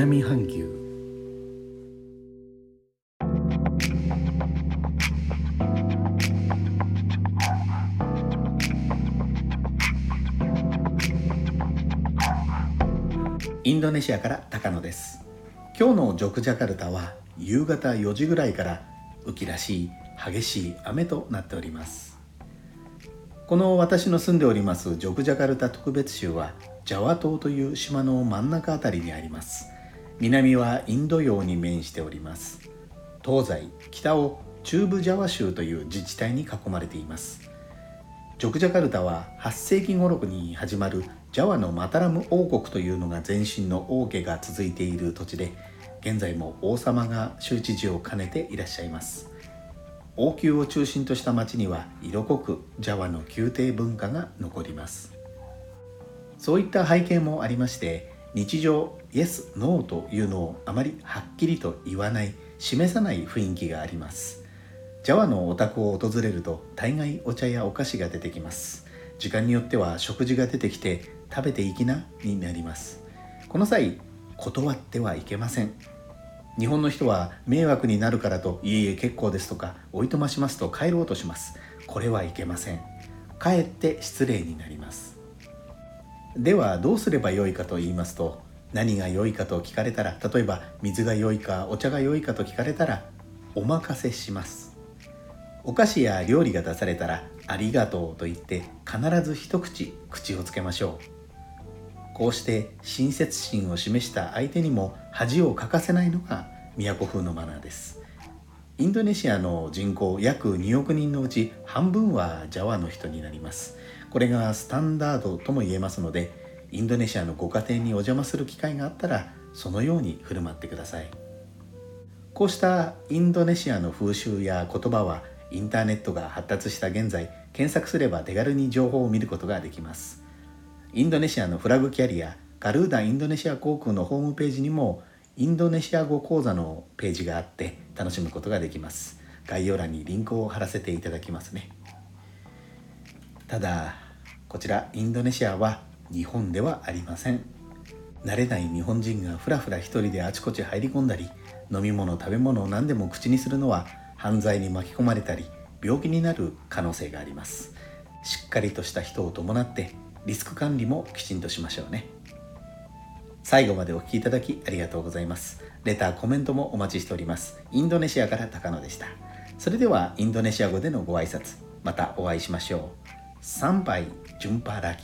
南半球。インドネシアから高野です。今日のジョクジャカルタは夕方4時ぐらいから雨季らしい激しい雨となっております。この私の住んでおりますジョクジャカルタ特別州はジャワ島という島の真ん中あたりにあります。南はインド洋に面しております。東西北を中部ジャワ州という自治体に囲まれています。ジョクジャカルタは8世紀頃に始まるジャワのマタラム王国というのが前身の王家が続いている土地で現在も王様が州知事を兼ねていらっしゃいます。王宮を中心とした町には色濃くジャワの宮廷文化が残ります。そういった背景もありまして日常イエス・ノーというのをあまりはっきりと言わない示さない雰囲気があります。ジャワのお宅を訪れると大概お茶やお菓子が出てきます。時間によっては食事が出てきて食べていきなになります。この際断ってはいけません。日本の人は迷惑になるからといえいえ結構ですとかおいとましますと帰ろうとします。これはいけません。かえって失礼になります。ではどうすればよいかと言いますと何が良いかと聞かれたら例えば水が良いかお茶が良いかと聞かれたらお任せします。お菓子や料理が出されたらありがとうと言って必ず一口口をつけましょう。こうして親切心を示した相手にも恥をかかせないのが都風のマナーです。インドネシアの人口約2億人のうち半分はジャワの人になります。これがスタンダードとも言えますのでインドネシアのご家庭にお邪魔する機会があったらそのように振る舞ってください。こうしたインドネシアの風習や言葉はインターネットが発達した現在検索すれば手軽に情報を見ることができます。インドネシアのフラグキャリアガルーダインドネシア航空のホームページにもインドネシア語講座のページがあって楽しむことができます。概要欄にリンクを貼らせていただきますね。ただこちらインドネシアは日本ではありません。慣れない日本人がふらふら一人であちこち入り込んだり飲み物食べ物を何でも口にするのは犯罪に巻き込まれたり病気になる可能性があります。しっかりとした人を伴ってリスク管理もきちんとしましょうね。最後までお聴きいただきありがとうございます。レターコメントもお待ちしております。インドネシアから高野でした。それではインドネシア語でのご挨拶またお会いしましょう。参拝順パラギ